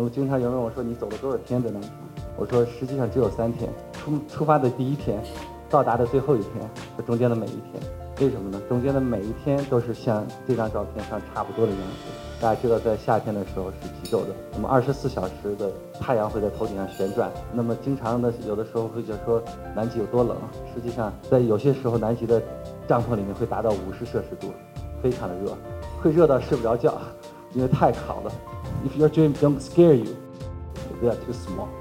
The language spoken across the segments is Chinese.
那么经常有人问我说你走了多少天在南极？我说实际上只有三天。出出发的第一天，到达的最后一天和中间的每一天，为什么呢？中间的每一天都是像这张照片上差不多的样子。大家知道在夏天的时候是极昼的，那么二十四小时的太阳会在头顶上旋转。那么经常的有的时候会就说南极有多冷，实际上在有些时候南极的帐篷里面会达到五十摄氏度，非常的热，会热到睡不着觉，因为太烤了。If your dream don't scare you, they are too small.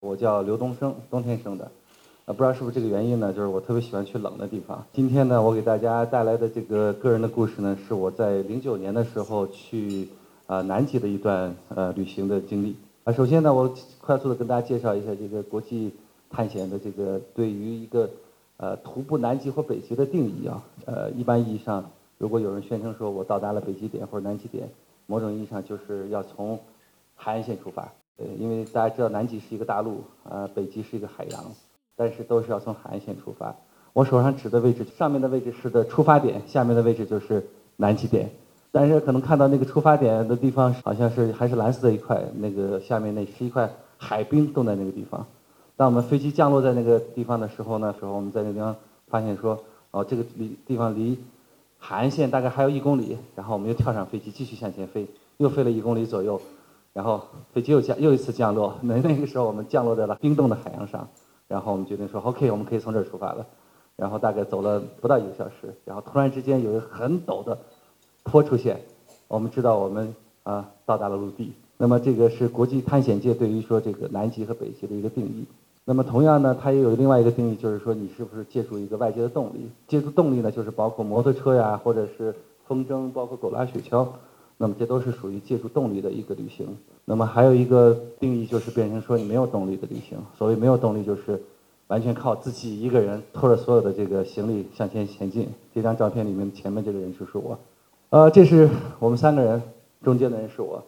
我叫刘东升，冬天生的，啊，不知道是不是这个原因呢？就是我特别喜欢去冷的地方。今天呢，我给大家带来的这个个人的故事呢，是我在零九年的时候去啊南极的一段呃旅行的经历。啊，首先呢，我快速的跟大家介绍一下这个国际探险的这个对于一个呃徒步南极或北极的定义啊。呃，一般意义上，如果有人宣称说我到达了北极点或者南极点，某种意义上就是要从海岸线出发。呃，因为大家知道南极是一个大陆，呃，北极是一个海洋，但是都是要从海岸线出发。我手上指的位置，上面的位置是的出发点，下面的位置就是南极点。但是可能看到那个出发点的地方，好像是还是蓝色的一块，那个下面那是一块海冰冻在那个地方。当我们飞机降落在那个地方的时候呢，时候我们在那地方发现说，哦，这个离地方离海岸线大概还有一公里，然后我们又跳上飞机继续向前飞，又飞了一公里左右。然后飞机又降又一次降落，那那个时候我们降落在了冰冻的海洋上，然后我们决定说 OK，我们可以从这儿出发了。然后大概走了不到一个小时，然后突然之间有一个很陡的坡出现，我们知道我们啊到达了陆地。那么这个是国际探险界对于说这个南极和北极的一个定义。那么同样呢，它也有另外一个定义，就是说你是不是借助一个外界的动力？借助动力呢，就是包括摩托车呀，或者是风筝，包括狗拉雪橇。那么这都是属于借助动力的一个旅行。那么还有一个定义就是变成说你没有动力的旅行。所谓没有动力，就是完全靠自己一个人拖着所有的这个行李向前前进。这张照片里面前面这个人就是我，呃，这是我们三个人，中间的人是我，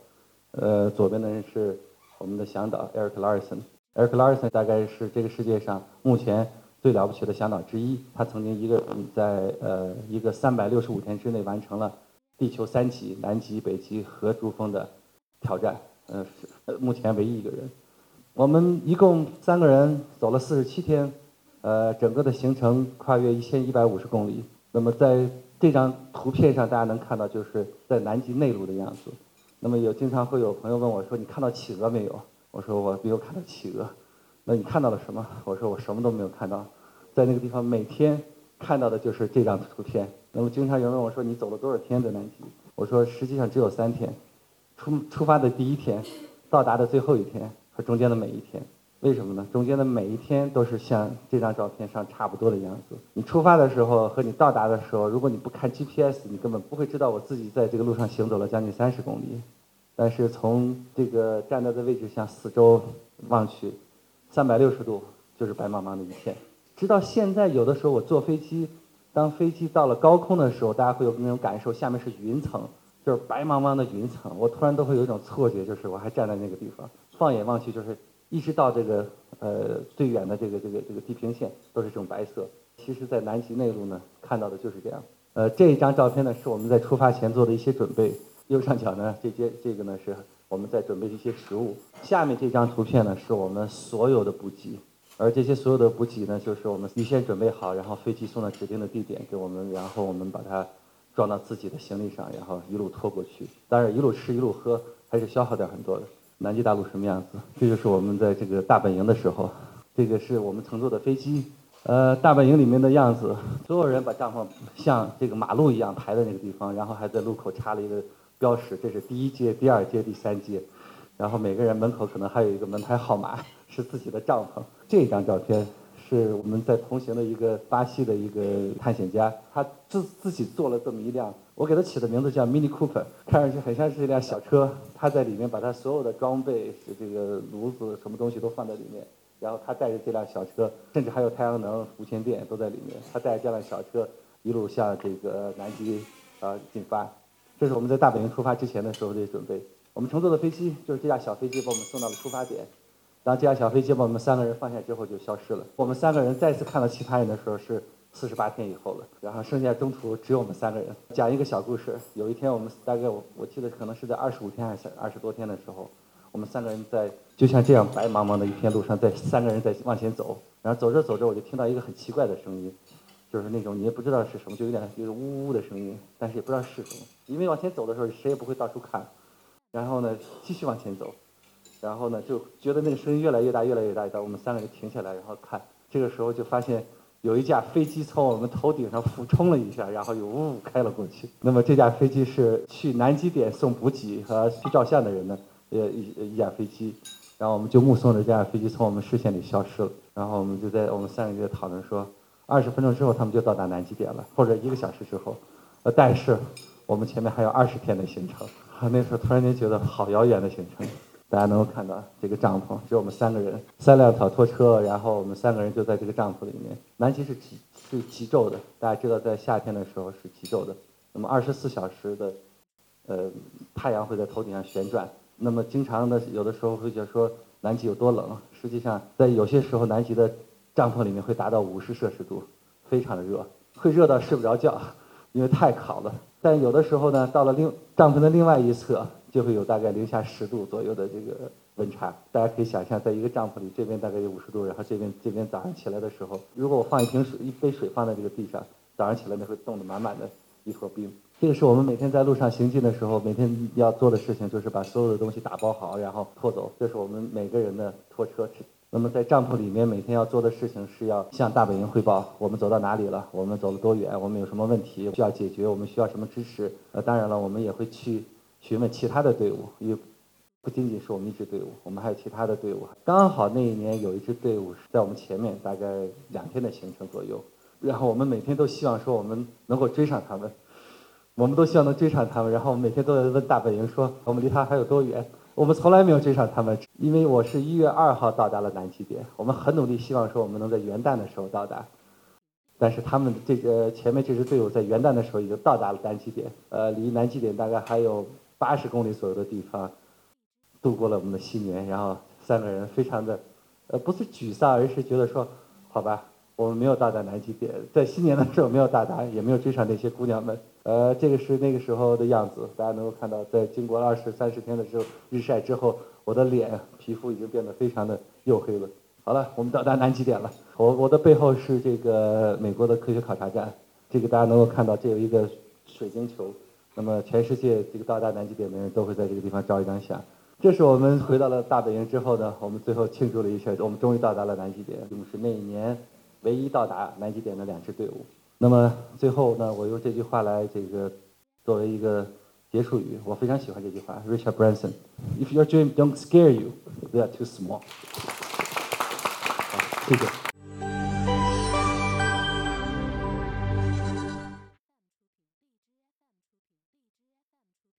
呃，左边的人是我们的向导 Eric Larson。Eric Larson 大概是这个世界上目前最了不起的向导之一。他曾经一个人在呃一个三百六十五天之内完成了。地球三极，南极、北极和珠峰的挑战，呃，是目前唯一一个人。我们一共三个人走了四十七天，呃，整个的行程跨越一千一百五十公里。那么在这张图片上，大家能看到就是在南极内陆的样子。那么有经常会有朋友问我说：“你看到企鹅没有？”我说：“我没有看到企鹅。”那你看到了什么？我说：“我什么都没有看到。”在那个地方每天看到的就是这张图片。那么经常有人问我说：“你走了多少天在南极？”我说：“实际上只有三天。出出发的第一天，到达的最后一天和中间的每一天。为什么呢？中间的每一天都是像这张照片上差不多的样子。你出发的时候和你到达的时候，如果你不看 GPS，你根本不会知道我自己在这个路上行走了将近三十公里。但是从这个站在的位置向四周望去，三百六十度就是白茫茫的一片。直到现在，有的时候我坐飞机。”当飞机到了高空的时候，大家会有那种感受，下面是云层，就是白茫茫的云层。我突然都会有一种错觉，就是我还站在那个地方，放眼望去，就是一直到这个呃最远的这个这个这个地平线都是这种白色。其实，在南极内陆呢，看到的就是这样。呃，这一张照片呢，是我们在出发前做的一些准备。右上角呢，这些这个呢，是我们在准备的一些食物。下面这张图片呢，是我们所有的补给。而这些所有的补给呢，就是我们预先准备好，然后飞机送到指定的地点给我们，然后我们把它装到自己的行李上，然后一路拖过去。当然，一路吃一路喝，还是消耗掉很多的。南极大陆什么样子？这就是我们在这个大本营的时候，这个是我们乘坐的飞机。呃，大本营里面的样子，所有人把帐篷像这个马路一样排在那个地方，然后还在路口插了一个标识，这是第一阶、第二阶、第三阶。然后每个人门口可能还有一个门牌号码，是自己的帐篷。这张照片是我们在同行的一个巴西的一个探险家，他自自己做了这么一辆，我给他起的名字叫 Mini Cooper，看上去很像是一辆小车。他在里面把他所有的装备，这个炉子什么东西都放在里面，然后他带着这辆小车，甚至还有太阳能、无线电都在里面。他带着这辆小车一路向这个南极啊进发。这是我们在大本营出发之前的时候的准备。我们乘坐的飞机就是这架小飞机把我们送到了出发点。当这架小飞机把我们三个人放下之后就消失了。我们三个人再次看到其他人的时候是四十八天以后了。然后剩下中途只有我们三个人。讲一个小故事，有一天我们大概我我记得可能是在二十五天还是二十多天的时候，我们三个人在就像这样白茫茫的一片路上，在三个人在往前走。然后走着走着我就听到一个很奇怪的声音，就是那种你也不知道是什么，就有点就是呜呜的声音，但是也不知道是什么。因为往前走的时候谁也不会到处看。然后呢，继续往前走。然后呢，就觉得那个声音越来越大，越来越大，到我们三个人停下来，然后看。这个时候就发现有一架飞机从我们头顶上俯冲了一下，然后又呜开了过去。那么这架飞机是去南极点送补给和去照相的人的呃一一架飞机。然后我们就目送着这架飞机从我们视线里消失了。然后我们就在我们三个人在讨论说，二十分钟之后他们就到达南极点了，或者一个小时之后。呃，但是我们前面还有二十天的行程。那时候突然间觉得好遥远的行程。大家能够看到这个帐篷，只有我们三个人，三辆小拖车，然后我们三个人就在这个帐篷里面。南极是极是极昼的，大家知道在夏天的时候是极昼的。那么二十四小时的，呃，太阳会在头顶上旋转。那么经常的有的时候会觉得说南极有多冷，实际上在有些时候南极的帐篷里面会达到五十摄氏度，非常的热，会热到睡不着觉，因为太烤了。但有的时候呢，到了另帐篷的另外一侧。就会有大概零下十度左右的这个温差，大家可以想象，在一个帐篷里，这边大概有五十度，然后这边这边早上起来的时候，如果我放一瓶水、一杯水放在这个地上，早上起来那会冻得满满的一坨冰。这个是我们每天在路上行进的时候，每天要做的事情，就是把所有的东西打包好，然后拖走。这是我们每个人的拖车。那么在帐篷里面，每天要做的事情是要向大本营汇报，我们走到哪里了，我们走了多远，我们有什么问题需要解决，我们需要什么支持。呃，当然了，我们也会去。询问其他的队伍，也不仅仅是我们一支队伍，我们还有其他的队伍。刚好那一年有一支队伍是在我们前面，大概两天的行程左右。然后我们每天都希望说我们能够追上他们，我们都希望能追上他们。然后我们每天都在问大本营说我们离他还有多远。我们从来没有追上他们，因为我是一月二号到达了南极点，我们很努力希望说我们能在元旦的时候到达。但是他们这个前面这支队伍在元旦的时候已经到达了南极点，呃，离南极点大概还有。八十公里左右的地方，度过了我们的新年，然后三个人非常的，呃，不是沮丧，而是觉得说，好吧，我们没有到达南极点，在新年的时候没有到达，也没有追上那些姑娘们，呃，这个是那个时候的样子，大家能够看到，在经过二十三十天的时候日晒之后，我的脸皮肤已经变得非常的黝黑了。好了，我们到达南极点了，我我的背后是这个美国的科学考察站，这个大家能够看到，这有一个水晶球。那么，全世界这个到达南极点的人都会在这个地方照一张相。这是我们回到了大本营之后呢，我们最后庆祝了一下，我们终于到达了南极点。我们是那一年唯一到达南极点的两支队伍。那么最后呢，我用这句话来这个作为一个结束语，我非常喜欢这句话，Richard Branson：“If your dream don't scare you, they are too small。”好，谢谢。